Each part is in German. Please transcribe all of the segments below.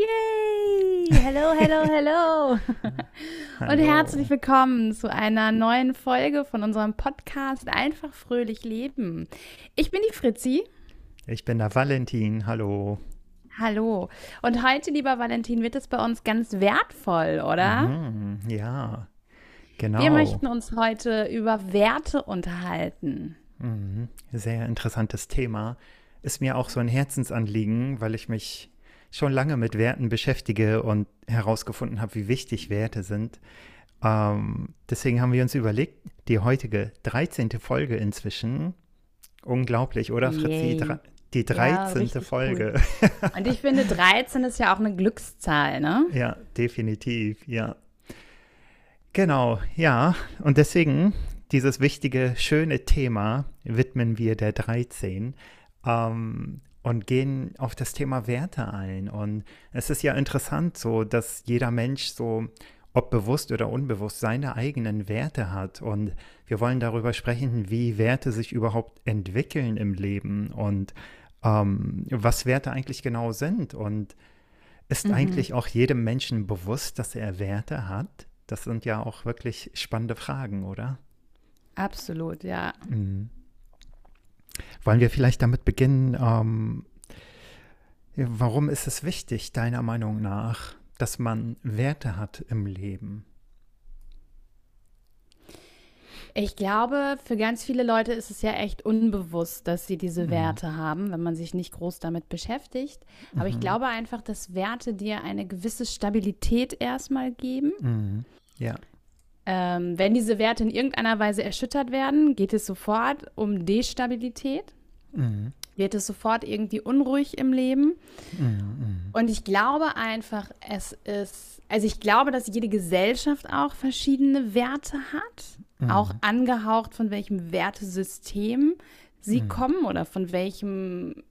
Yay! Hello, hello, hello. Und herzlich willkommen zu einer neuen Folge von unserem Podcast Einfach fröhlich leben. Ich bin die Fritzi. Ich bin der Valentin. Hallo. Hallo. Und heute, lieber Valentin, wird es bei uns ganz wertvoll, oder? Mhm, ja, genau. Wir möchten uns heute über Werte unterhalten. Mhm, sehr interessantes Thema. Ist mir auch so ein Herzensanliegen, weil ich mich schon lange mit Werten beschäftige und herausgefunden habe, wie wichtig Werte sind. Ähm, deswegen haben wir uns überlegt, die heutige 13. Folge inzwischen, unglaublich, oder Fritzi? Die 13. Ja, Folge. Cool. Und ich finde, 13 ist ja auch eine Glückszahl, ne? Ja, definitiv, ja. Genau, ja. Und deswegen, dieses wichtige, schöne Thema widmen wir der 13 ähm, und gehen auf das Thema Werte ein. Und es ist ja interessant so, dass jeder Mensch so, ob bewusst oder unbewusst, seine eigenen Werte hat. Und wir wollen darüber sprechen, wie Werte sich überhaupt entwickeln im Leben und ähm, was Werte eigentlich genau sind. Und ist Mhm. eigentlich auch jedem Menschen bewusst, dass er Werte hat? Das sind ja auch wirklich spannende Fragen, oder? Absolut, ja. Mhm. Wollen wir vielleicht damit beginnen, ähm, warum ist es wichtig, deiner Meinung nach, dass man Werte hat im Leben? Ich glaube, für ganz viele Leute ist es ja echt unbewusst, dass sie diese Mhm. Werte haben, wenn man sich nicht groß damit beschäftigt. Aber ich Mhm. glaube einfach, dass Werte dir eine gewisse Stabilität erstmal geben. Mhm. Ja. Ähm, wenn diese Werte in irgendeiner Weise erschüttert werden, geht es sofort um Destabilität. Mhm. Wird es sofort irgendwie unruhig im Leben. Mhm. Und ich glaube einfach, es ist, also ich glaube, dass jede Gesellschaft auch verschiedene Werte hat, Mhm. auch angehaucht von welchem Wertesystem sie Mhm. kommen oder von welchem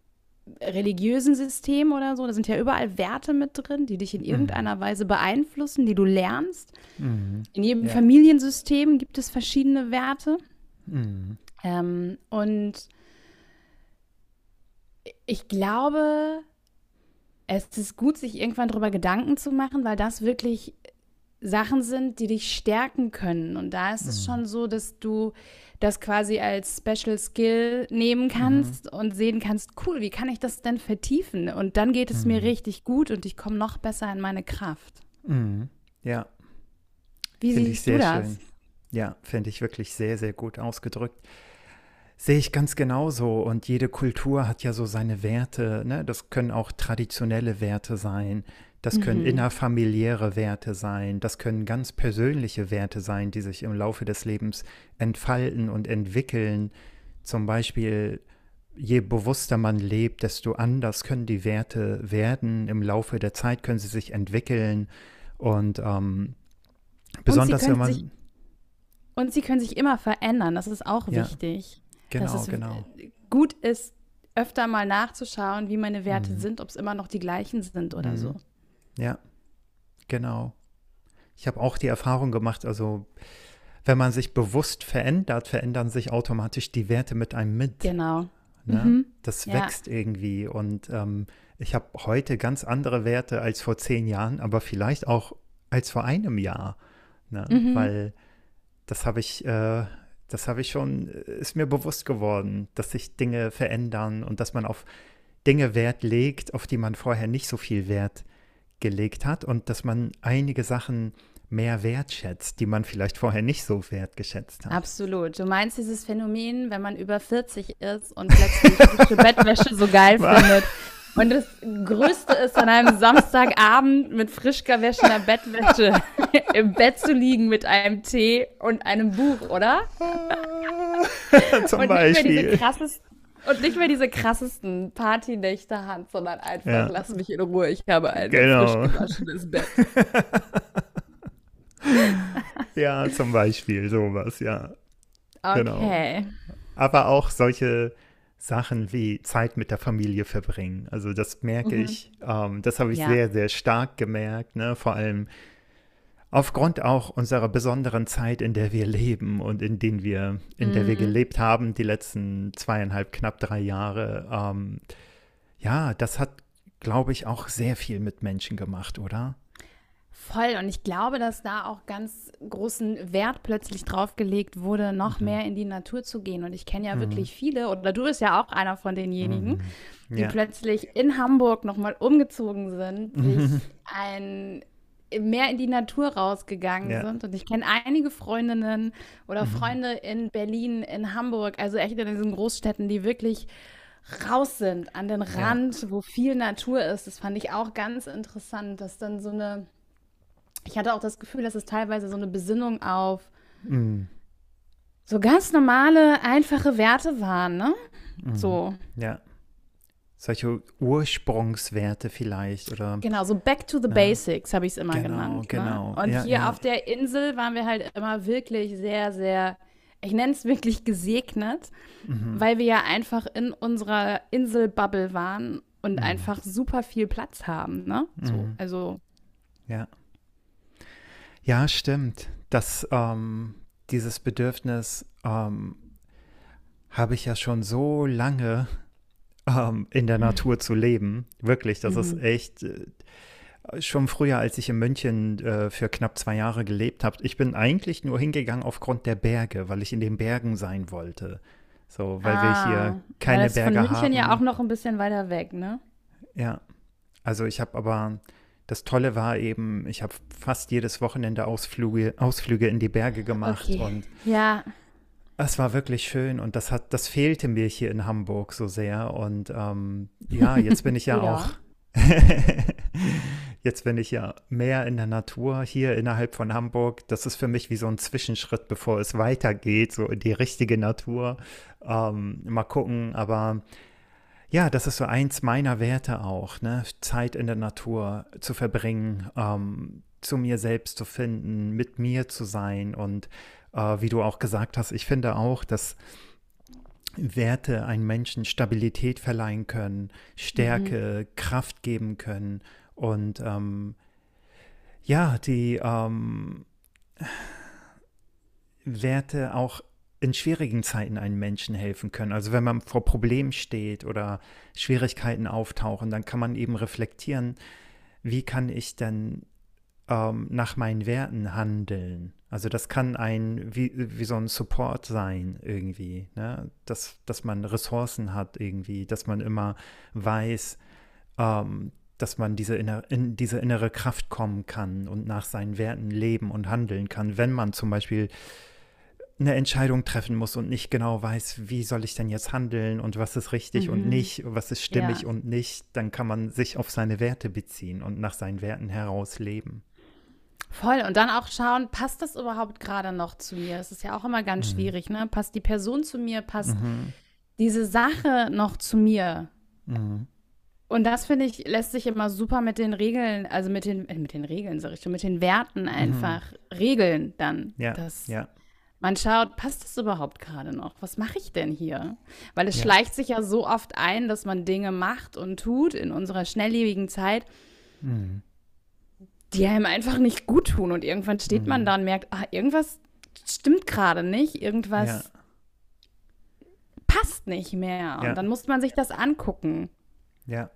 religiösen System oder so. Da sind ja überall Werte mit drin, die dich in irgendeiner Weise beeinflussen, die du lernst. Mhm. In jedem Ja. Familiensystem gibt es verschiedene Werte. Mhm. Ähm, und ich glaube, es ist gut, sich irgendwann darüber Gedanken zu machen, weil das wirklich Sachen sind, die dich stärken können. Und da ist es schon so, dass du das quasi als Special Skill nehmen kannst und sehen kannst, cool, wie kann ich das denn vertiefen? Und dann geht es mir richtig gut und ich komme noch besser in meine Kraft. Mhm. Ja. Wie Finde ich siehst du sehr das? schön. Ja, finde ich wirklich sehr, sehr gut ausgedrückt. Sehe ich ganz genauso. Und jede Kultur hat ja so seine Werte. Ne? Das können auch traditionelle Werte sein. Das können Mhm. innerfamiliäre Werte sein. Das können ganz persönliche Werte sein, die sich im Laufe des Lebens entfalten und entwickeln. Zum Beispiel, je bewusster man lebt, desto anders können die Werte werden. Im Laufe der Zeit können sie sich entwickeln. Und ähm, besonders wenn können man. sich Und sie können sich immer verändern, das ist auch Ja. wichtig. Genau, dass es genau. gut ist, öfter mal nachzuschauen, wie meine Werte Mhm. sind, ob es immer noch die gleichen sind oder Mhm. so. Ja, genau. Ich habe auch die Erfahrung gemacht, also wenn man sich bewusst verändert, verändern sich automatisch die Werte mit einem mit. Genau. Ne? Mhm. Das Ja. wächst irgendwie und ähm, ich habe heute ganz andere Werte als vor zehn Jahren, aber vielleicht auch als vor einem Jahr, ne? Mhm. weil das habe ich, äh, das habe ich schon, äh, ist mir bewusst geworden, dass sich Dinge verändern und dass man auf Dinge Wert legt, auf die man vorher nicht so viel Wert gelegt hat und dass man einige Sachen mehr wertschätzt, die man vielleicht vorher nicht so wertgeschätzt hat. Absolut. Du meinst dieses Phänomen, wenn man über 40 ist und plötzlich frische Bettwäsche so geil findet. Und das Größte ist, an einem Samstagabend mit frisch gewäschener Bettwäsche im Bett zu liegen mit einem Tee und einem Buch, oder? Zum und nicht mehr diese Beispiel. krassesten und nicht mehr diese krassesten Partynächte hat, sondern einfach Ja. lass mich in Ruhe, ich habe ein Genau. frisch gewaschenes Bett. Ja, zum Beispiel sowas, ja. Genau. Okay. Aber auch solche Sachen wie Zeit mit der Familie verbringen. Also das merke ich, ähm, das habe ich Ja. sehr, sehr stark gemerkt, ne? Vor allem aufgrund auch unserer besonderen Zeit, in der wir leben und in den wir, in der wir Mhm. gelebt haben, die letzten zweieinhalb, knapp drei Jahre. Ähm, ja, das hat glaube ich, auch sehr viel mit Menschen gemacht, oder? Voll. Und ich glaube, dass da auch ganz großen Wert plötzlich drauf gelegt wurde, noch mhm. mehr in die Natur zu gehen. Und ich kenne ja mhm. wirklich viele, oder du bist ja auch einer von denjenigen, mhm. ja. die plötzlich in Hamburg nochmal umgezogen sind, sich ein mehr in die Natur rausgegangen ja. sind. Und ich kenne einige Freundinnen oder mhm. Freunde in Berlin, in Hamburg, also echt in diesen Großstädten, die wirklich raus sind an den Rand, ja. wo viel Natur ist. Das fand ich auch ganz interessant, dass dann so eine, ich hatte auch das Gefühl, dass es teilweise so eine Besinnung auf mhm. so ganz normale, einfache Werte waren, ne? Mhm. So. Ja solche Ursprungswerte vielleicht oder genau so back to the ja. basics habe ich es immer genau, genannt ne? genau ne? und ja, hier ja. auf der Insel waren wir halt immer wirklich sehr sehr ich nenne es wirklich gesegnet mhm. weil wir ja einfach in unserer Inselbubble waren und mhm. einfach super viel Platz haben ne so, mhm. also ja ja stimmt das ähm, dieses Bedürfnis ähm, habe ich ja schon so lange ähm, in der Natur zu leben. Wirklich, das mhm. ist echt äh, schon früher, als ich in München äh, für knapp zwei Jahre gelebt habe. Ich bin eigentlich nur hingegangen aufgrund der Berge, weil ich in den Bergen sein wollte. So, weil ah, wir hier keine weil Berge haben. Von München haben. ja auch noch ein bisschen weiter weg, ne? Ja. Also ich habe aber das Tolle war eben, ich habe fast jedes Wochenende Ausflüge, Ausflüge in die Berge gemacht okay. und ja. Es war wirklich schön und das hat, das fehlte mir hier in Hamburg so sehr. Und ähm, ja, jetzt bin ich ja, ja. auch, jetzt bin ich ja mehr in der Natur hier innerhalb von Hamburg. Das ist für mich wie so ein Zwischenschritt, bevor es weitergeht, so in die richtige Natur. Ähm, mal gucken, aber ja, das ist so eins meiner Werte auch, ne? Zeit in der Natur zu verbringen, ähm, zu mir selbst zu finden, mit mir zu sein und äh, wie du auch gesagt hast, ich finde auch, dass Werte einem Menschen Stabilität verleihen können, Stärke, mhm. Kraft geben können und ähm, ja, die ähm, Werte auch in schwierigen Zeiten einem Menschen helfen können. Also wenn man vor Problemen steht oder Schwierigkeiten auftauchen, dann kann man eben reflektieren, wie kann ich denn ähm, nach meinen Werten handeln? Also das kann ein, wie, wie so ein Support sein irgendwie, ne? dass, dass man Ressourcen hat irgendwie, dass man immer weiß, ähm, dass man diese inner, in diese innere Kraft kommen kann und nach seinen Werten leben und handeln kann, wenn man zum Beispiel eine Entscheidung treffen muss und nicht genau weiß, wie soll ich denn jetzt handeln und was ist richtig mhm. und nicht, was ist stimmig ja. und nicht, dann kann man sich auf seine Werte beziehen und nach seinen Werten heraus leben. Voll. Und dann auch schauen, passt das überhaupt gerade noch zu mir? Das ist ja auch immer ganz mhm. schwierig, ne? Passt die Person zu mir? Passt mhm. diese Sache noch zu mir? Mhm. Und das finde ich, lässt sich immer super mit den Regeln, also mit den, äh, mit den Regeln, sag ich schon, mit den Werten mhm. einfach regeln dann. Ja. Dass ja. Man schaut, passt das überhaupt gerade noch? Was mache ich denn hier? Weil es ja. schleicht sich ja so oft ein, dass man Dinge macht und tut in unserer schnelllebigen Zeit. Mhm die einem einfach nicht gut tun. Und irgendwann steht mhm. man da und merkt, ah, irgendwas stimmt gerade nicht, irgendwas ja. passt nicht mehr. Ja. Und dann muss man sich das angucken. Ja.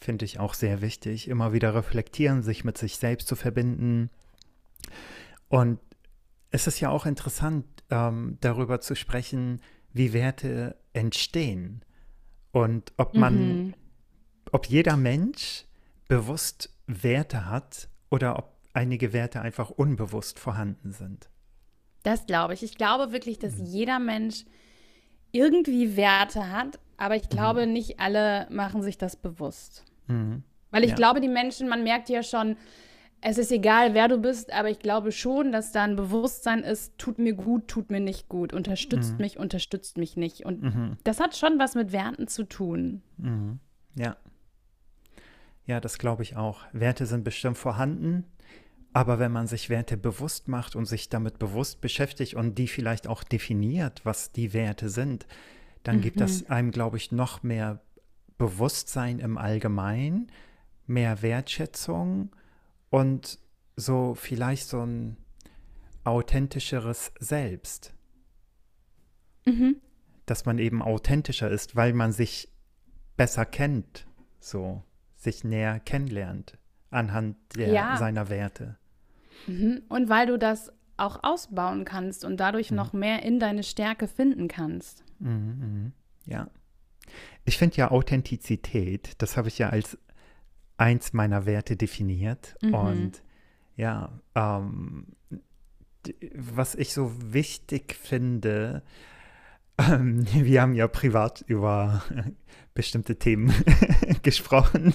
Finde ich auch sehr wichtig. Immer wieder reflektieren, sich mit sich selbst zu verbinden. Und es ist ja auch interessant, ähm, darüber zu sprechen, wie Werte entstehen. Und ob man, mhm. ob jeder Mensch bewusst Werte hat oder ob einige Werte einfach unbewusst vorhanden sind. Das glaube ich. Ich glaube wirklich, dass mhm. jeder Mensch irgendwie Werte hat, aber ich glaube, mhm. nicht alle machen sich das bewusst. Mhm. Weil ich ja. glaube, die Menschen, man merkt ja schon, es ist egal, wer du bist, aber ich glaube schon, dass da ein Bewusstsein ist, tut mir gut, tut mir nicht gut, unterstützt mhm. mich, unterstützt mich nicht. Und mhm. das hat schon was mit Werten zu tun. Mhm. Ja. Ja, das glaube ich auch. Werte sind bestimmt vorhanden, aber wenn man sich Werte bewusst macht und sich damit bewusst beschäftigt und die vielleicht auch definiert, was die Werte sind, dann mhm. gibt das mhm. einem, glaube ich, noch mehr Bewusstsein im Allgemeinen, mehr Wertschätzung und so vielleicht so ein authentischeres Selbst. Mhm. Dass man eben authentischer ist, weil man sich besser kennt so sich näher kennenlernt anhand der, Ja. seiner Werte. Mhm. Und weil du das auch ausbauen kannst und dadurch noch mehr in deine Stärke finden kannst. Mhm, mhm. Ja. Ich finde ja Authentizität, das habe ich ja als eins meiner Werte definiert. Mhm. Und ja, ähm, was ich so wichtig finde, ähm, wir haben ja privat über bestimmte Themen gesprochen,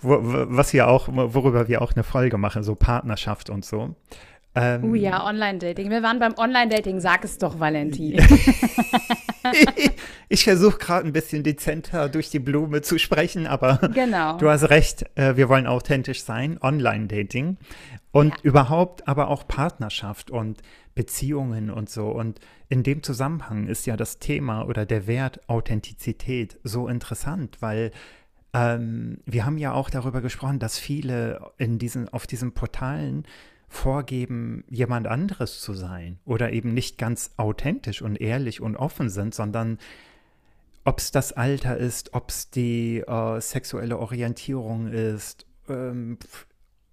wo, was wir auch, worüber wir auch eine Folge machen, so Partnerschaft und so. Ähm, Oh ja, Online-Dating. Wir waren beim Online-Dating. Sag es doch, Valentin. ich versuche gerade ein bisschen dezenter durch die Blume zu sprechen, aber Genau. du hast recht, äh, wir wollen authentisch sein, Online-Dating und Ja. überhaupt aber auch Partnerschaft und Beziehungen und so. Und in dem Zusammenhang ist ja das Thema oder der Wert Authentizität so interessant, weil ähm, wir haben ja auch darüber gesprochen, dass viele in diesen, auf diesen Portalen vorgeben, jemand anderes zu sein oder eben nicht ganz authentisch und ehrlich und offen sind, sondern ob es das Alter ist, ob es die äh, sexuelle Orientierung ist, ähm,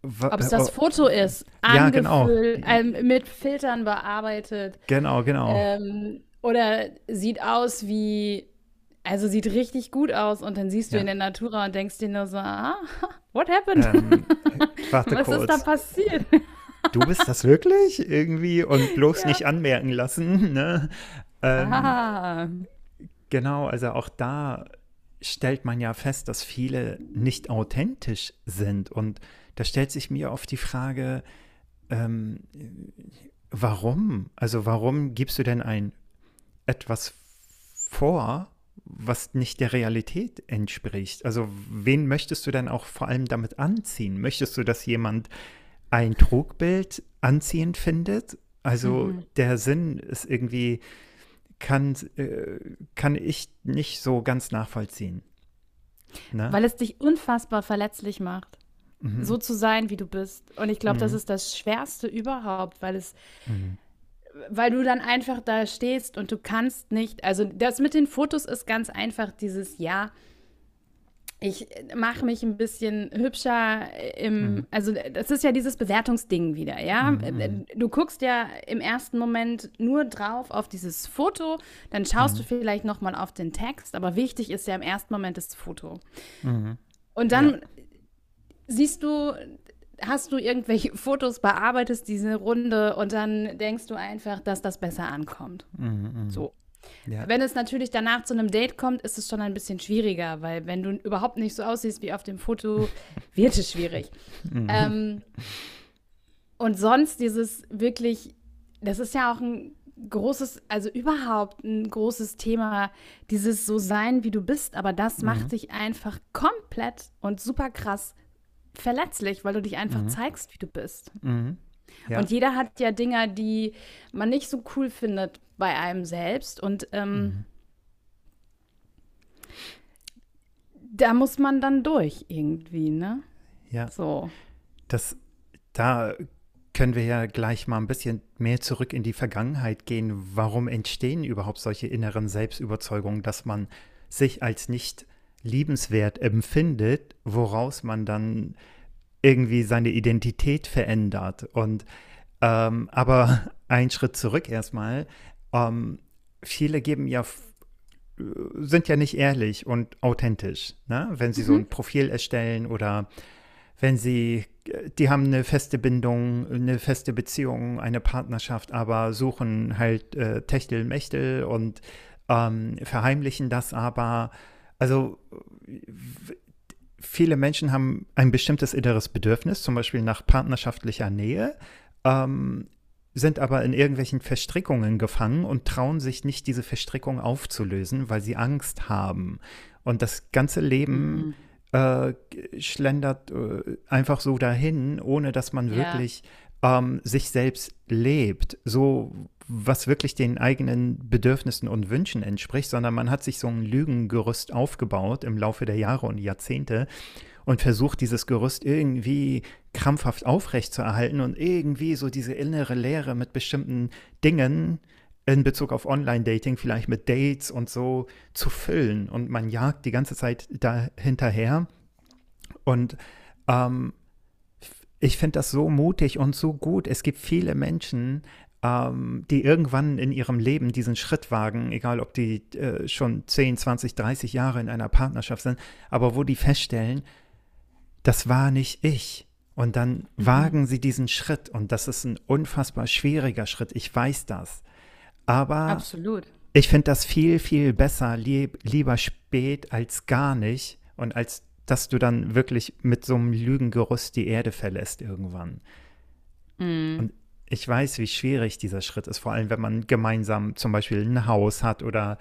Ob es äh, das Foto ist, Ja, genau. ähm, mit Filtern bearbeitet Genau, genau. ähm, oder sieht aus wie, also sieht richtig gut aus und dann siehst du Ja. ihn in der Natura und denkst dir nur so, ah, what happened? ähm, Was kurz. ist da passiert? Du bist das wirklich irgendwie und bloß Ja. nicht anmerken lassen, ne? Ähm, ah, Genau, also auch da stellt man ja fest, dass viele nicht authentisch sind. Und da stellt sich mir oft die Frage, ähm, warum? Also warum gibst du denn ein etwas vor, was nicht der Realität entspricht? Also wen möchtest du denn auch vor allem damit anziehen? Möchtest du, dass jemand ein Trugbild anziehend findet? Also Mhm. der Sinn ist irgendwie kann, äh, kann ich nicht so ganz nachvollziehen. Ne? weil es dich unfassbar verletzlich macht, Mhm. so zu sein, wie du bist. Und ich glaube, das Mhm. ist das Schwerste überhaupt, weil es Mhm. Weil du dann einfach da stehst und du kannst nicht, also das mit den Fotos ist ganz einfach dieses Ja, ich mache mich ein bisschen hübscher im, Mhm. also das ist ja dieses Bewertungsding wieder, ja. Mhm. Du guckst ja im ersten Moment nur drauf auf dieses Foto, dann schaust Mhm. du vielleicht noch mal auf den Text, aber wichtig ist ja im ersten Moment das Foto. Mhm. Und dann siehst du, hast du irgendwelche Fotos, bearbeitest diese Runde und dann denkst du einfach, dass das besser ankommt. Mhm. Mhm. So. Ja. Wenn es natürlich danach zu einem Date kommt, ist es schon ein bisschen schwieriger, weil wenn du überhaupt nicht so aussiehst wie auf dem Foto, wird es schwierig. Mhm. Ähm, und sonst dieses wirklich, das ist ja auch ein großes, also überhaupt ein großes Thema, dieses so sein, wie du bist, aber das Mhm. macht dich einfach komplett und super krass verletzlich, weil du dich einfach Mhm. zeigst, wie du bist. Mhm. Ja. Und jeder hat ja Dinge, die man nicht so cool findet bei einem selbst. Und ähm, Mhm. da muss man dann durch irgendwie, ne? ja. So. Das, da können wir ja gleich mal ein bisschen mehr zurück in die Vergangenheit gehen. Warum entstehen überhaupt solche inneren Selbstüberzeugungen, dass man sich als nicht liebenswert empfindet, woraus man dann irgendwie seine Identität verändert. Und ähm, aber ein Schritt zurück erstmal. Ähm, viele geben ja äh, sind ja nicht ehrlich und authentisch, ne? wenn sie so Mhm. ein Profil erstellen oder wenn sie, die haben eine feste Bindung, eine feste Beziehung, eine Partnerschaft, aber suchen halt äh, Techtelmechtel und ähm, verheimlichen das aber. Also viele Menschen haben ein bestimmtes inneres Bedürfnis, zum Beispiel nach partnerschaftlicher Nähe, ähm, sind aber in irgendwelchen Verstrickungen gefangen und trauen sich nicht, diese Verstrickung aufzulösen, weil sie Angst haben. Und das ganze Leben Mhm. äh, schlendert äh, einfach so dahin, ohne dass man Ja. wirklich ähm, sich selbst lebt, so was wirklich den eigenen Bedürfnissen und Wünschen entspricht, sondern man hat sich so ein Lügengerüst aufgebaut im Laufe der Jahre und Jahrzehnte und versucht, dieses Gerüst irgendwie krampfhaft aufrechtzuerhalten und irgendwie so diese innere Leere mit bestimmten Dingen in Bezug auf Online-Dating vielleicht mit Dates und so zu füllen und man jagt die ganze Zeit da hinterher. Und ähm, ich finde das so mutig und so gut. Es gibt viele Menschen, ähm, die irgendwann in ihrem Leben diesen Schritt wagen, egal ob die äh, schon 10, 20, 30 Jahre in einer Partnerschaft sind, aber wo die feststellen, das war nicht ich. Und dann mhm. wagen sie diesen Schritt und das ist ein unfassbar schwieriger Schritt. Ich weiß das. Aber Absolut. ich finde das viel, viel besser, lieb, lieber spät als gar nicht und als dass du dann wirklich mit so einem Lügengerüst die Erde verlässt irgendwann. Mhm. Und ich weiß, wie schwierig dieser Schritt ist, vor allem wenn man gemeinsam zum Beispiel ein Haus hat oder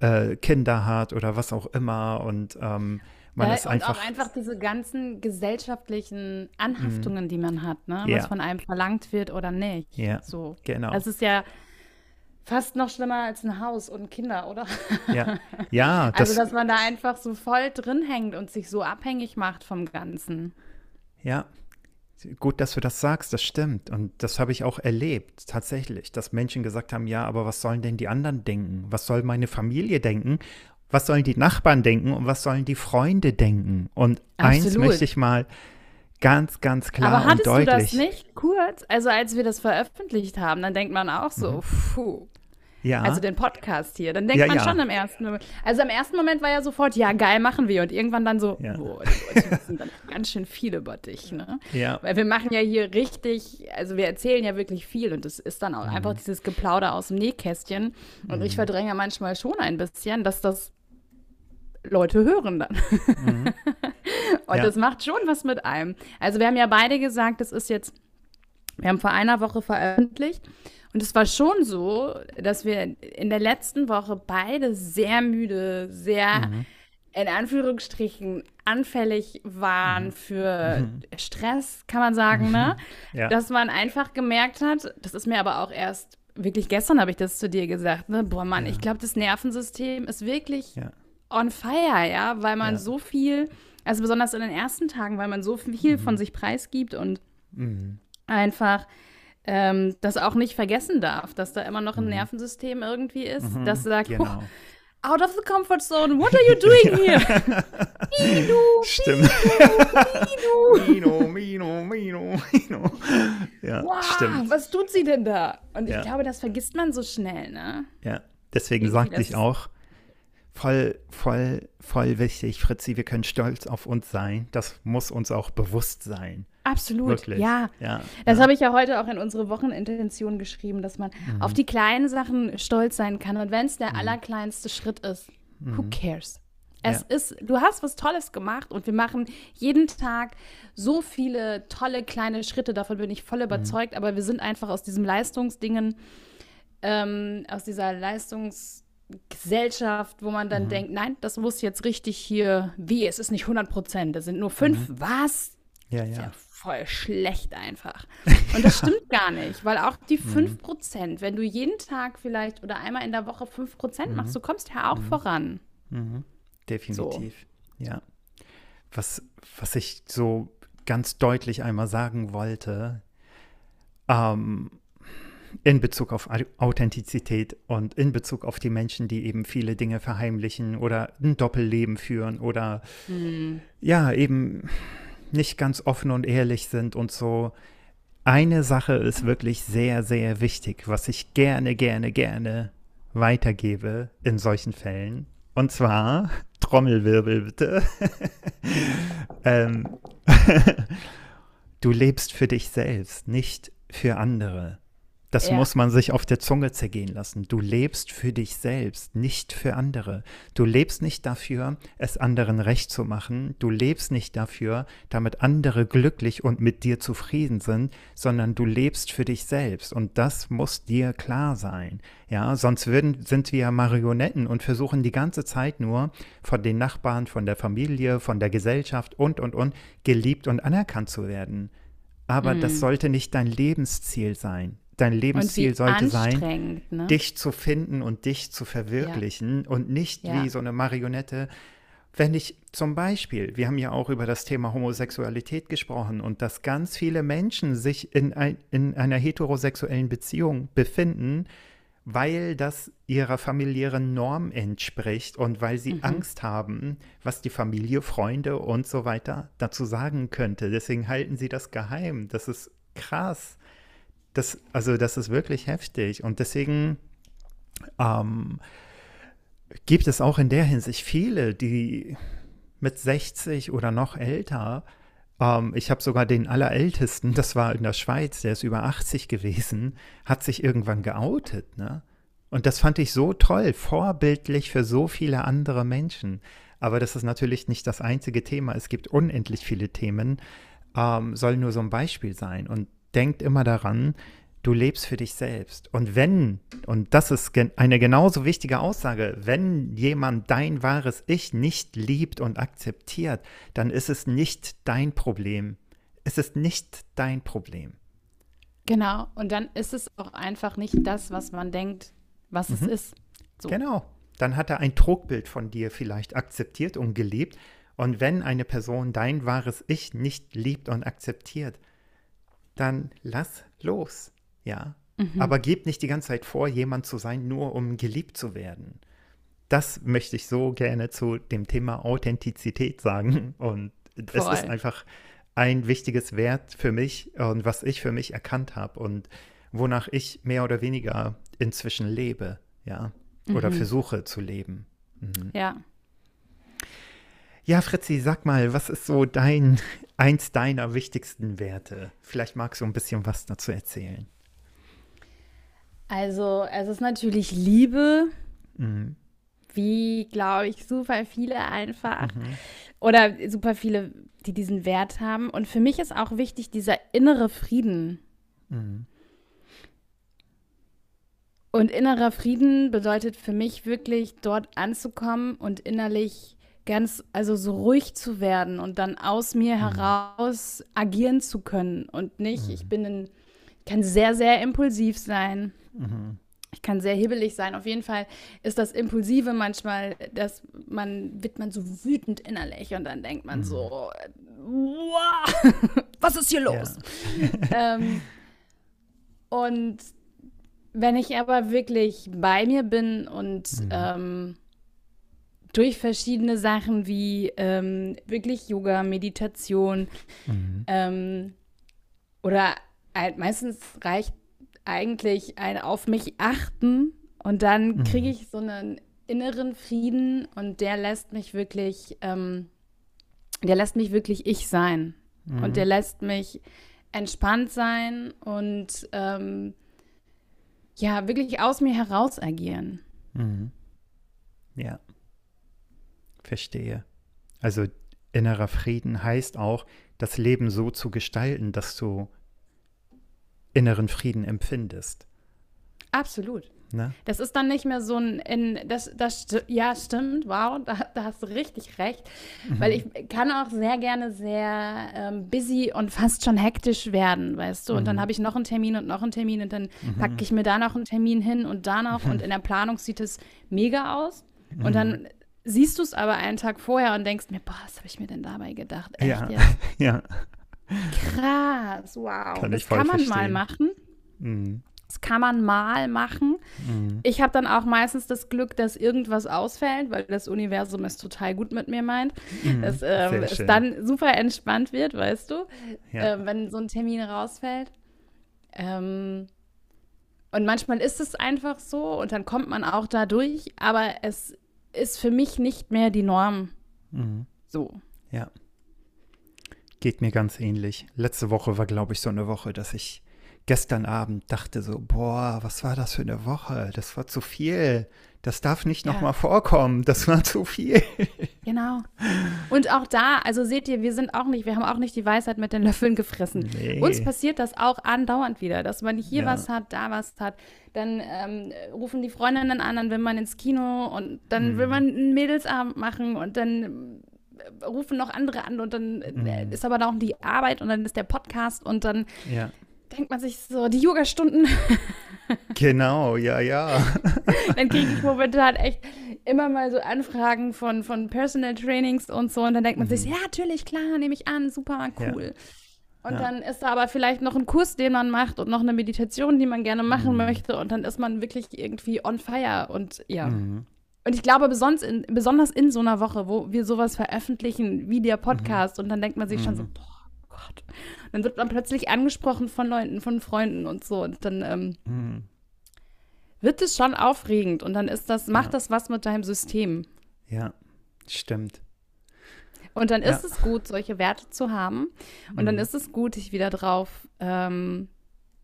äh, Kinder hat oder was auch immer und ähm, man ja, ist einfach. Und auch einfach diese ganzen gesellschaftlichen Anhaftungen, mhm. die man hat, ne? was ja. von einem verlangt wird oder nicht. Ja, so. genau. Das ist ja fast noch schlimmer als ein Haus und Kinder, oder? Ja, ja. Das, also, dass man da einfach so voll drin hängt und sich so abhängig macht vom Ganzen. Ja, gut, dass du das sagst, das stimmt. Und das habe ich auch erlebt, tatsächlich, dass Menschen gesagt haben, ja, aber was sollen denn die anderen denken? Was soll meine Familie denken? Was sollen die Nachbarn denken und was sollen die Freunde denken? Und Absolut. eins möchte ich mal ganz, ganz klar aber und deutlich. Aber hattest du das nicht kurz? Also als wir das veröffentlicht haben, dann denkt man auch so, mhm. puh, ja. Also den Podcast hier. Dann denkt ja, man ja. schon im ersten Moment. Also im ersten Moment war ja sofort, ja, geil, machen wir. Und irgendwann dann so, ja. boah, Leute wissen dann ganz schön viel über dich, ne? Ja. Weil wir machen ja hier richtig, also wir erzählen ja wirklich viel und es ist dann auch mhm. einfach dieses Geplauder aus dem Nähkästchen. Und mhm. ich verdränge manchmal schon ein bisschen, dass das Leute hören dann. Mhm. und das macht schon was mit einem. Also wir haben ja beide gesagt, das ist jetzt, wir haben vor einer Woche veröffentlicht und es war schon so, dass wir in der letzten Woche beide sehr müde, sehr mhm. in Anführungsstrichen anfällig waren mhm. für mhm. Stress, kann man sagen, ne? Ja. Dass man einfach gemerkt hat, das ist mir aber auch erst wirklich gestern habe ich das zu dir gesagt, ne? Boah, Mann, ja. ich glaube, das Nervensystem ist wirklich ja. on fire, ja, weil man so viel, also besonders in den ersten Tagen, weil man so viel mhm. von sich preisgibt und mhm. einfach ähm, das auch nicht vergessen darf, dass da immer noch ein mhm. Nervensystem irgendwie ist, mhm, das sagt, genau. oh, out of the comfort zone, what are you doing here? Mino, stimmt. Mino, Mino, Mino, Mino. Ja, wow, stimmt. was tut sie denn da? Und ja. ich glaube, das vergisst man so schnell, ne? Ja, deswegen sagte ich auch, voll, voll, voll wichtig, Fritzi, wir können stolz auf uns sein. Das muss uns auch bewusst sein. Absolut, Wirklich. ja. ja das ja. habe ich ja heute auch in unsere Wochenintention geschrieben, dass man mhm. auf die kleinen Sachen stolz sein kann. Und wenn es der mhm. allerkleinste Schritt ist, mhm. who cares? Es ja. ist, du hast was Tolles gemacht und wir machen jeden Tag so viele tolle kleine Schritte, davon bin ich voll mhm. überzeugt, aber wir sind einfach aus diesem Leistungsdingen, ähm, aus dieser Leistungsgesellschaft, wo man dann mhm. denkt, nein, das muss jetzt richtig hier, wie, es ist nicht 100 Prozent, das sind nur fünf, mhm. was? Ja, ja voll schlecht einfach. Und das stimmt gar nicht, weil auch die 5%, mhm. wenn du jeden Tag vielleicht oder einmal in der Woche 5% mhm. machst, du kommst ja auch mhm. voran. Mhm. Definitiv, so. ja. Was, was ich so ganz deutlich einmal sagen wollte, ähm, in Bezug auf Authentizität und in Bezug auf die Menschen, die eben viele Dinge verheimlichen oder ein Doppelleben führen oder mhm. ja, eben nicht ganz offen und ehrlich sind und so. Eine Sache ist wirklich sehr, sehr wichtig, was ich gerne, gerne, gerne weitergebe in solchen Fällen. Und zwar, Trommelwirbel bitte. ähm, du lebst für dich selbst, nicht für andere. Das ja. muss man sich auf der Zunge zergehen lassen. Du lebst für dich selbst, nicht für andere. Du lebst nicht dafür, es anderen recht zu machen. Du lebst nicht dafür, damit andere glücklich und mit dir zufrieden sind, sondern du lebst für dich selbst. Und das muss dir klar sein. Ja, sonst würden, sind wir Marionetten und versuchen die ganze Zeit nur von den Nachbarn, von der Familie, von der Gesellschaft und, und, und geliebt und anerkannt zu werden. Aber mhm. das sollte nicht dein Lebensziel sein dein Lebensziel sollte sein, ne? dich zu finden und dich zu verwirklichen ja. und nicht ja. wie so eine Marionette. Wenn ich zum Beispiel, wir haben ja auch über das Thema Homosexualität gesprochen und dass ganz viele Menschen sich in, ein, in einer heterosexuellen Beziehung befinden, weil das ihrer familiären Norm entspricht und weil sie Mhm. Angst haben, was die Familie, Freunde und so weiter dazu sagen könnte. Deswegen halten sie das geheim. Das ist krass. Das, also das ist wirklich heftig. Und deswegen ähm, gibt es auch in der Hinsicht viele, die mit 60 oder noch älter, ähm, ich habe sogar den allerältesten, das war in der Schweiz, der ist über 80 gewesen, hat sich irgendwann geoutet. Ne? Und das fand ich so toll, vorbildlich für so viele andere Menschen. Aber das ist natürlich nicht das einzige Thema. Es gibt unendlich viele Themen, ähm, soll nur so ein Beispiel sein. Und denkt immer daran, du lebst für dich selbst. Und wenn, und das ist eine genauso wichtige Aussage, wenn jemand dein wahres Ich nicht liebt und akzeptiert, dann ist es nicht dein Problem. Es ist nicht dein Problem. Genau. Und dann ist es auch einfach nicht das, was man denkt, was es ist. So. Genau. Dann hat er ein Trugbild von dir vielleicht akzeptiert und gelebt. Und wenn eine Person dein wahres Ich nicht liebt und akzeptiert, dann lass los. Ja. Aber gib nicht die ganze Zeit vor, jemand zu sein, nur um geliebt zu werden. Das möchte ich so gerne zu dem Thema Authentizität sagen. Und es Voll. ist einfach ein wichtiges Wert für mich und was ich für mich erkannt habe und wonach ich mehr oder weniger inzwischen lebe, ja, oder versuche zu leben. Mhm. Ja. Ja, Fritzi, sag mal, was ist so dein, eins deiner wichtigsten Werte? Vielleicht magst du ein bisschen was dazu erzählen. Also, es ist natürlich Liebe, Mhm. wie, glaube ich, super viele einfach. Oder super viele, die diesen Wert haben. Und für mich ist auch wichtig dieser innere Frieden. Mhm. Und innerer Frieden bedeutet für mich wirklich dort anzukommen und innerlich ganz, also so ruhig zu werden und dann aus mir heraus agieren zu können und nicht, ich bin ein, kann sehr, sehr impulsiv sein. Mhm. Ich kann sehr hibbelig sein. Auf jeden Fall ist das Impulsive manchmal, dass man wird man so wütend innerlich und dann denkt man so, wow, was ist hier los? ähm, und wenn ich aber wirklich bei mir bin und ähm, durch verschiedene Sachen wie ähm, wirklich Yoga, Meditation Mhm. ähm, oder halt meistens reicht eigentlich ein auf mich achten und dann kriege ich so einen inneren Frieden und der lässt mich wirklich, ähm, der lässt mich wirklich ich sein und der lässt mich entspannt sein und ähm, ja, wirklich aus mir heraus agieren. Mhm. Ja. Verstehe. Also innerer Frieden heißt auch, das Leben so zu gestalten, dass du inneren Frieden empfindest. Absolut. Ne? Das ist dann nicht mehr so ein, in, das, das, ja, stimmt, wow, da, da hast du richtig recht. Weil ich kann auch sehr gerne sehr ähm, busy und fast schon hektisch werden, weißt du. Und dann habe ich noch einen Termin und noch einen Termin und dann packe ich mir da noch einen Termin hin und da noch. Und in der Planung sieht es mega aus. Und dann siehst du es aber einen Tag vorher und denkst mir, boah, was habe ich mir denn dabei gedacht? Echt Ja. jetzt? Ja. Krass, wow. Kann das ich voll kann man mal machen. Mhm. Das kann man mal machen. Mhm. Ich habe dann auch meistens das Glück, dass irgendwas ausfällt, weil das Universum es total gut mit mir meint. Dass ähm, Mhm. Es dann super entspannt wird, weißt du, Ja. ähm, wenn so ein Termin rausfällt. Ähm, und manchmal ist es einfach so und dann kommt man auch da durch, aber es ist für mich nicht mehr die Norm. Mhm. So. Ja. Geht mir ganz ähnlich. Letzte Woche war, glaube ich, so eine Woche, dass ich gestern Abend dachte so, boah, was war das für eine Woche? Das war zu viel. Das darf nicht Ja. nochmal vorkommen. Das war zu viel. Genau. Und auch da, also seht ihr, wir sind auch nicht, wir haben auch nicht die Weisheit mit den Löffeln gefressen. Nee. Uns passiert das auch andauernd wieder, dass man hier Ja. was hat, da was hat. Dann ähm, rufen die Freundinnen an, dann will man ins Kino und dann Mhm. will man einen Mädelsabend machen und dann äh, rufen noch andere an und dann Mhm. äh, ist aber noch die Arbeit und dann ist der Podcast und dann Ja. denkt man sich so, die Yogastunden, Genau, ja, ja. dann kriege ich momentan echt immer mal so Anfragen von, von Personal Trainings und so und dann denkt man sich, ja, natürlich, klar, nehme ich an, super, Ja. cool. Und ja. dann ist da aber vielleicht noch ein Kurs, den man macht und noch eine Meditation, die man gerne machen mhm. möchte. Und dann ist man wirklich irgendwie on fire. Und ja. Mhm. Und ich glaube, besonders in, besonders in so einer Woche, wo wir sowas veröffentlichen, wie der Podcast, mhm. und dann denkt man sich schon so, mhm. boah, Gott. dann wird man plötzlich angesprochen von Leuten, von Freunden und so. Und dann ähm, mhm. Wird es schon aufregend. Und dann ist das, macht ja. das was mit deinem System. Ja, stimmt. Und dann ist ja. es gut, solche Werte zu haben. Und mhm. dann ist es gut, dich wieder drauf ähm,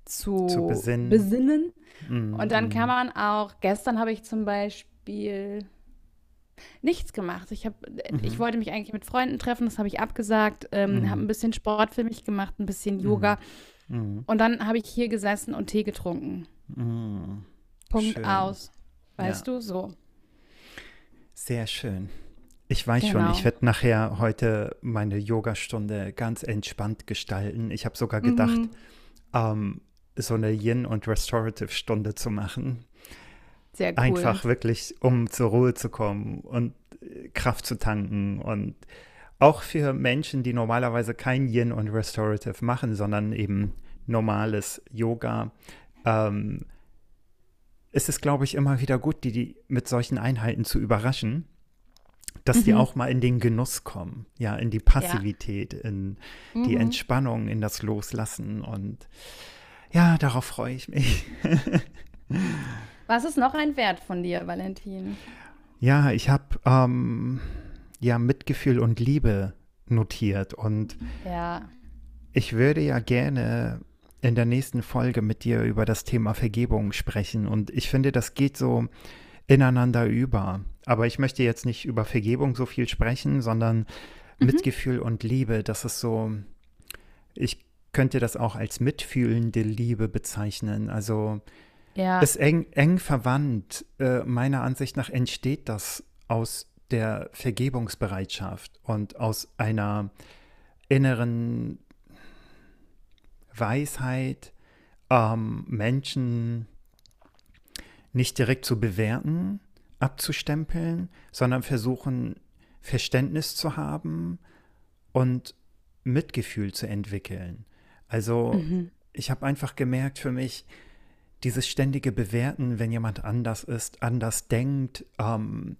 zu, zu besinnen. besinnen. Mhm. Und dann kann man auch, gestern habe ich zum Beispiel nichts gemacht. Ich, hab, mhm. ich wollte mich eigentlich mit Freunden treffen, das habe ich abgesagt, ähm, mhm. habe ein bisschen Sport für mich gemacht, ein bisschen mhm. Yoga. Mhm. Und dann habe ich hier gesessen und Tee getrunken. Punkt Schön. aus. Weißt ja. du, so. Sehr schön. Ich weiß genau. schon, ich werde nachher heute meine Yogastunde ganz entspannt gestalten. Ich habe sogar gedacht, mhm. ähm, so eine Yin- und Restorative-Stunde zu machen. Sehr cool. Einfach wirklich, um zur Ruhe zu kommen und äh, Kraft zu tanken. Und auch für Menschen, die normalerweise kein Yin und Restorative machen, sondern eben normales Yoga, ähm, ist es, glaube ich, immer wieder gut, die, die mit solchen Einheiten zu überraschen dass mhm. die auch mal in den Genuss kommen, ja, in die Passivität, ja. in mhm. die Entspannung, in das Loslassen und ja, darauf freue ich mich. Was ist noch ein Wert von dir, Valentin? Ja, ich habe ähm, ja Mitgefühl und Liebe notiert und ja. ich würde ja gerne in der nächsten Folge mit dir über das Thema Vergebung sprechen und ich finde, das geht so ineinander über. Aber ich möchte jetzt nicht über Vergebung so viel sprechen, sondern mhm. Mitgefühl und Liebe. Das ist so, ich könnte das auch als mitfühlende Liebe bezeichnen. Also ja. ist eng, eng verwandt. Äh, meiner Ansicht nach entsteht das aus der Vergebungsbereitschaft und aus einer inneren Weisheit, ähm, Menschen nicht direkt zu bewerten, abzustempeln, sondern versuchen, Verständnis zu haben und Mitgefühl zu entwickeln. Also mhm. ich habe einfach gemerkt für mich, dieses ständige Bewerten, wenn jemand anders ist, anders denkt, ähm,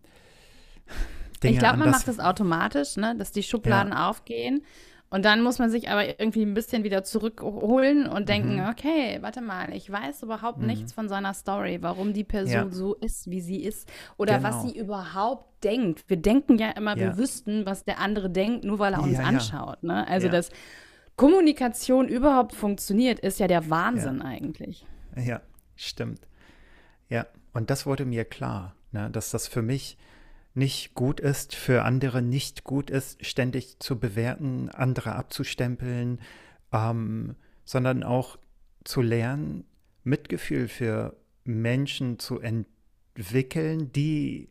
Dinge Ich glaube, man macht das automatisch, ne? dass die Schubladen ja. aufgehen und dann muss man sich aber irgendwie ein bisschen wieder zurückholen und denken, mhm. okay, warte mal, ich weiß überhaupt mhm. nichts von seiner Story, warum die Person ja. so ist, wie sie ist oder genau. was sie überhaupt denkt. Wir denken ja immer, ja. wir wüssten, was der andere denkt, nur weil er uns ja, anschaut. Ne? Also, dass Kommunikation überhaupt funktioniert, ist ja der Wahnsinn eigentlich. Ja, stimmt. Ja, und das wurde mir klar, ne, dass das für mich nicht gut ist, für andere nicht gut ist, ständig zu bewerten, andere abzustempeln, ähm, sondern auch zu lernen, Mitgefühl für Menschen zu entwickeln, die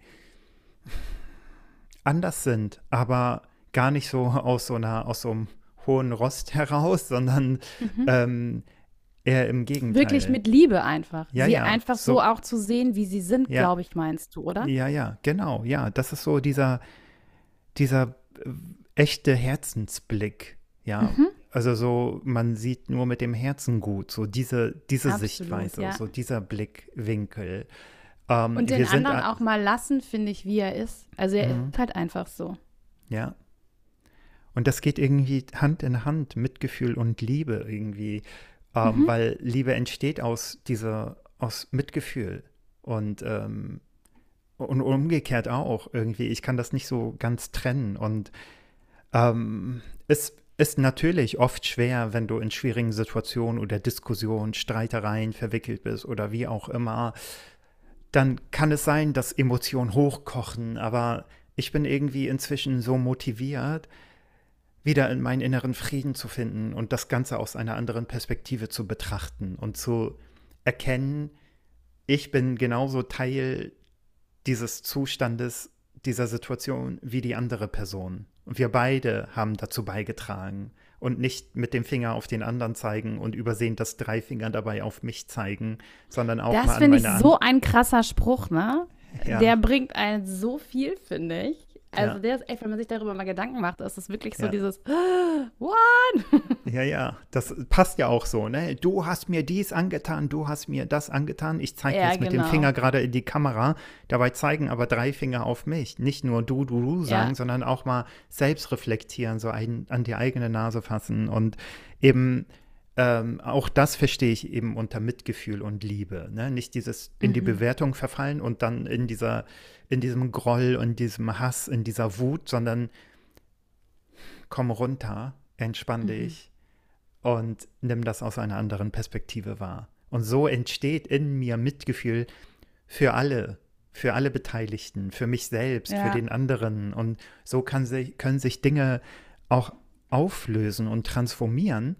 anders sind, aber gar nicht so aus so einer, aus so einem hohen Rost heraus, sondern mhm. ähm, Eher im Gegenteil. Wirklich mit Liebe einfach. Ja, sie ja. einfach so, so, auch zu sehen, wie sie sind, ja. glaube ich, meinst du, oder? Ja, ja, genau. Ja, das ist so dieser, dieser äh, echte Herzensblick. Ja, mhm. also so, man sieht nur mit dem Herzen gut, so diese, diese Absolut, Sichtweise, ja. so dieser Blickwinkel. Ähm, Und den anderen auch mal lassen, finde ich, wie er ist. Also er mhm. ist halt einfach so. Ja. Und das geht irgendwie Hand in Hand, Mitgefühl und Liebe irgendwie ähm, mhm. weil Liebe entsteht aus dieser, aus Mitgefühl und, ähm, und umgekehrt auch irgendwie. Ich kann das nicht so ganz trennen und ähm, es ist natürlich oft schwer, wenn du in schwierigen Situationen oder Diskussionen, Streitereien verwickelt bist oder wie auch immer. Dann kann es sein, dass Emotionen hochkochen, aber ich bin irgendwie inzwischen so motiviert, wieder in meinen inneren Frieden zu finden und das Ganze aus einer anderen Perspektive zu betrachten und zu erkennen, ich bin genauso Teil dieses Zustandes, dieser Situation wie die andere Person. Und wir beide haben dazu beigetragen und nicht mit dem Finger auf den anderen zeigen und übersehen, dass drei Finger dabei auf mich zeigen, sondern auch das mal an meine Das finde ich so ein krasser Spruch, ne? Ja. Der bringt einen so viel, finde ich. Also ja. der ist echt, wenn man sich darüber mal Gedanken macht, ist es wirklich so ja. dieses One. Ja, ja, das passt ja auch so, ne? Du hast mir dies angetan, du hast mir das angetan. Ich zeige Ja, jetzt mit genau. dem Finger gerade in die Kamera. Dabei zeigen aber drei Finger auf mich. Nicht nur du, du, du sagen, sondern auch mal selbst reflektieren, so ein, an die eigene Nase fassen. Und eben ähm, auch das verstehe ich eben unter Mitgefühl und Liebe. Ne? Nicht dieses in die Mhm. Bewertung verfallen und dann in dieser, in diesem Groll und diesem Hass, in dieser Wut, sondern komm runter, entspann Mhm. dich und nimm das aus einer anderen Perspektive wahr. Und so entsteht in mir Mitgefühl für alle, für alle Beteiligten, für mich selbst, Ja. für den anderen. Und so kann sich, können sich Dinge auch auflösen und transformieren,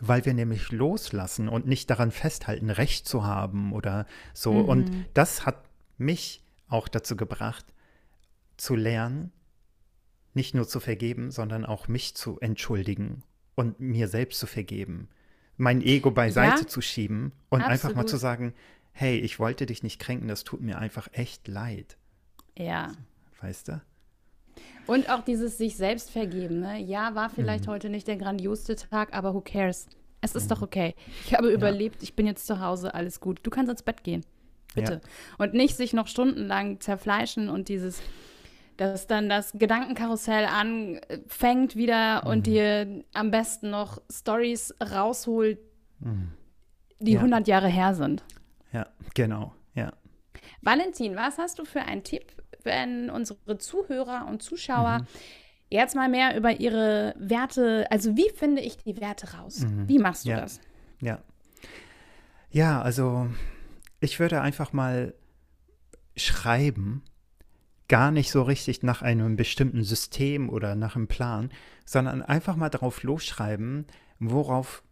weil wir nämlich loslassen und nicht daran festhalten, Recht zu haben oder so. Mhm. Und das hat mich auch dazu gebracht, zu lernen, nicht nur zu vergeben, sondern auch mich zu entschuldigen und mir selbst zu vergeben. Mein Ego beiseite Ja, zu schieben und einfach mal absolut. zu sagen, hey, ich wollte dich nicht kränken, das tut mir einfach echt leid. Ja. Weißt du? Und auch dieses sich selbst vergeben. Ne? Ja, war vielleicht Mhm. heute nicht der grandioseste Tag, aber who cares? Es ist doch okay. Ich habe überlebt, ich bin jetzt zu Hause, alles gut. Du kannst ins Bett gehen. Bitte. Und nicht sich noch stundenlang zerfleischen und dieses, dass dann das Gedankenkarussell anfängt wieder Mhm. und dir am besten noch Stories rausholt, die Ja. 100 Jahre her sind. Ja, genau. Ja. Valentin, was hast du für einen Tipp, wenn unsere Zuhörer und Zuschauer Mhm. jetzt mal mehr über ihre Werte, also wie finde ich die Werte raus? Wie machst du Mhm. Ja. das? Ja. Ja, also ich würde einfach mal schreiben, gar nicht so richtig nach einem bestimmten System oder nach einem Plan, sondern einfach mal drauf losschreiben, worauf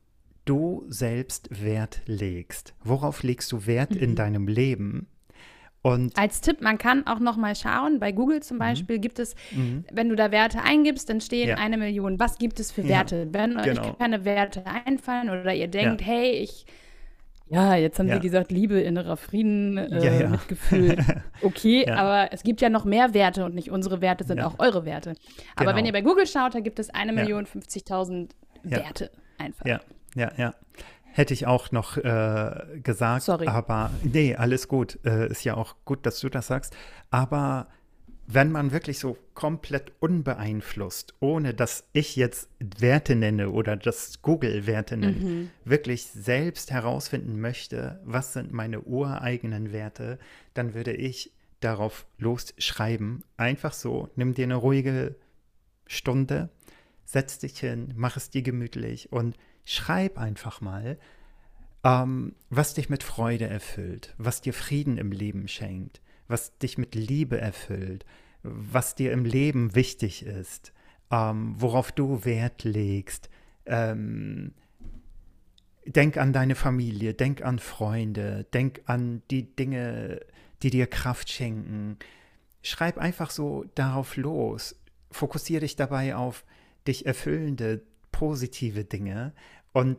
du selbst Wert legst. Worauf legst du Wert in deinem Leben? Und Als Tipp, man kann auch noch mal schauen, bei Google zum Beispiel gibt es, wenn du da Werte eingibst, dann stehen Mhm. Ja. eine Million. Was gibt es für Ja, Werte? Wenn euch genau. keine Werte einfallen oder ihr denkt, hey, ich, ja, jetzt haben Ja. sie gesagt, Liebe, innerer Frieden, äh, Ja, ja. Mitgefühl. Okay, Ja. aber es gibt ja noch mehr Werte und nicht unsere Werte sind Ja. auch eure Werte. Aber Genau. wenn ihr bei Google schaut, da gibt es eine Ja. Million 50.000 Ja. Werte einfach. Ja, ja, ja. Hätte ich auch noch äh, gesagt, Sorry. aber nee, alles gut. Äh, ist ja auch gut, dass du das sagst. Aber wenn man wirklich so komplett unbeeinflusst, ohne dass ich jetzt Werte nenne oder dass Google Werte nennt, Mhm. wirklich selbst herausfinden möchte, was sind meine ureigenen Werte, dann würde ich darauf losschreiben. Einfach so, nimm dir eine ruhige Stunde, setz dich hin, mach es dir gemütlich und schreib einfach mal, ähm, was dich mit Freude erfüllt, was dir Frieden im Leben schenkt, was dich mit Liebe erfüllt, was dir im Leben wichtig ist, ähm, worauf du Wert legst. Ähm, denk an deine Familie, denk an Freunde, denk an die Dinge, die dir Kraft schenken. Schreib einfach so darauf los. Fokussiere dich dabei auf dich erfüllende, positive Dinge und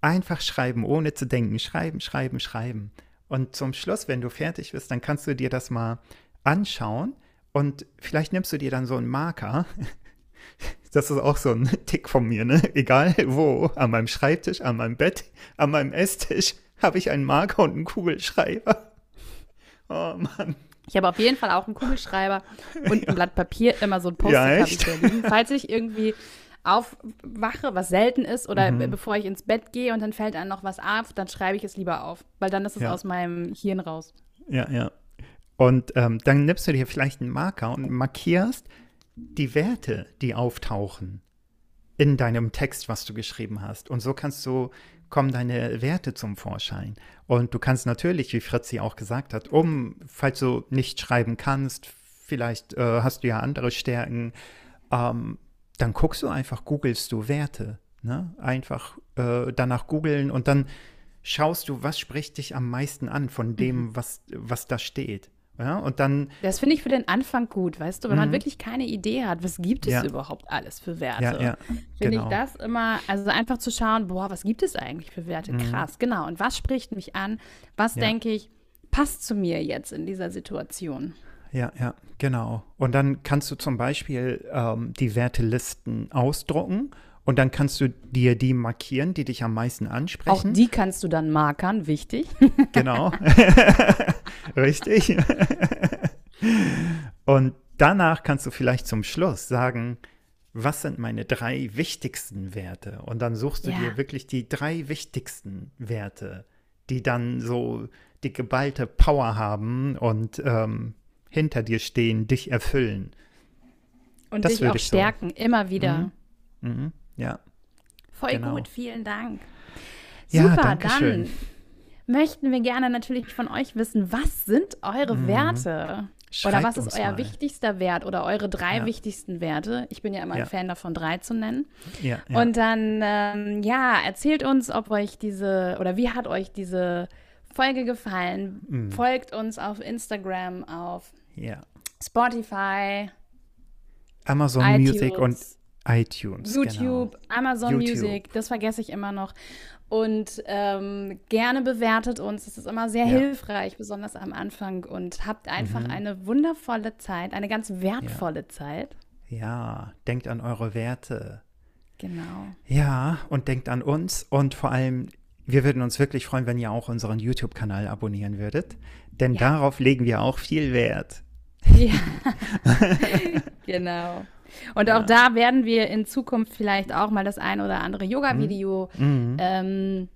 einfach schreiben, ohne zu denken. Schreiben, schreiben, schreiben. Und zum Schluss, wenn du fertig bist, dann kannst du dir das mal anschauen und vielleicht nimmst du dir dann so einen Marker. Das ist auch so ein Tick von mir, ne? Egal wo, an meinem Schreibtisch, an meinem Bett, an meinem Esstisch habe ich einen Marker und einen Kugelschreiber. Oh Mann. Ich habe auf jeden Fall auch einen Kugelschreiber und ein Blatt Papier, immer so ein Post-it Ja, habe ich da liegen. Falls ich irgendwie aufwache, was selten ist, oder Mhm. be- bevor ich ins Bett gehe und dann fällt einem noch was auf, dann schreibe ich es lieber auf, weil dann ist es Ja. aus meinem Hirn raus. Ja, ja. Und ähm, dann nimmst du dir vielleicht einen Marker und markierst die Werte, die auftauchen in deinem Text, was du geschrieben hast. Und so kannst du, kommen deine Werte zum Vorschein. Und du kannst natürlich, wie Fritzi auch gesagt hat, um, falls du nicht schreiben kannst, vielleicht äh, hast du ja andere Stärken, ähm, dann guckst du einfach, googelst du Werte. Ne? Einfach äh, danach googeln und dann schaust du, was spricht dich am meisten an von dem, was, was da steht. Ja? Und dann, Das finde ich für den Anfang gut, weißt du, wenn man wirklich keine Idee hat, was gibt es Mhm. Ja. überhaupt alles für Werte? ja, ja, Finde genau. ich das immer, also einfach zu schauen, boah, was gibt es eigentlich für Werte? Krass, genau. Und was spricht mich an? Was Mhm. Denke ich, passt zu mir jetzt in dieser Situation? Ja, ja, genau. Und dann kannst du zum Beispiel ähm, die Wertelisten ausdrucken Und dann kannst du dir die markieren, die dich am meisten ansprechen. Auch die kannst du dann markern, wichtig. Genau. Richtig. Und danach kannst du vielleicht zum Schluss sagen, was sind meine drei wichtigsten Werte? Und dann suchst du Ja. dir wirklich die drei wichtigsten Werte, die dann so die geballte Power haben und ähm, hinter dir stehen, dich erfüllen. Und Das dich würde auch ich so. stärken, immer wieder. Mhm. Mhm. Ja. Voll Genau. gut, vielen Dank. Ja, Super, danke schön. dann möchten wir gerne natürlich von euch wissen, was sind eure Werte? Oder Schreibt was uns ist euer mal. wichtigster Wert oder eure drei Ja. wichtigsten Werte? Ich bin ja immer Ja. ein Fan davon, drei zu nennen. Ja, ja. Und dann, ähm, ja, erzählt uns, ob euch diese oder wie hat euch diese Folge gefallen. Mhm. Folgt uns auf Instagram, auf ja. Spotify, Amazon iTunes, Music und iTunes. YouTube, Genau. Amazon YouTube. Music, das vergesse ich immer noch. Und ähm, gerne bewertet uns. Das ist immer sehr Ja. hilfreich, besonders am Anfang. Und habt einfach Mhm. eine wundervolle Zeit, eine ganz wertvolle Zeit. Ja, denkt an eure Werte. Genau. Ja, und denkt an uns und vor allem, wir würden uns wirklich freuen, wenn ihr auch unseren YouTube-Kanal abonnieren würdet, denn Ja. darauf legen wir auch viel Wert. Ja. genau. Und auch da werden wir in Zukunft vielleicht auch mal das ein oder andere Yoga-Video Mhm. ähm,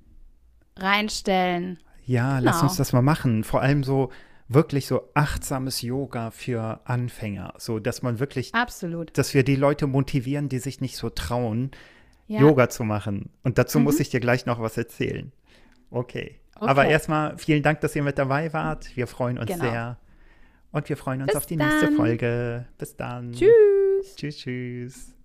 reinstellen. Ja, lass Genau. uns das mal machen. Vor allem so wirklich so achtsames Yoga für Anfänger, so dass man wirklich, Absolut. dass wir die Leute motivieren, die sich nicht so trauen, Ja. Yoga zu machen. Und dazu Mhm. muss ich dir gleich noch was erzählen. Okay. Aber Okay. erstmal vielen Dank, dass ihr mit dabei wart. Wir freuen uns Genau. sehr. Und wir freuen uns Bis auf die nächste dann. Folge. Bis dann. Tschüss. Tschüss, tschüss.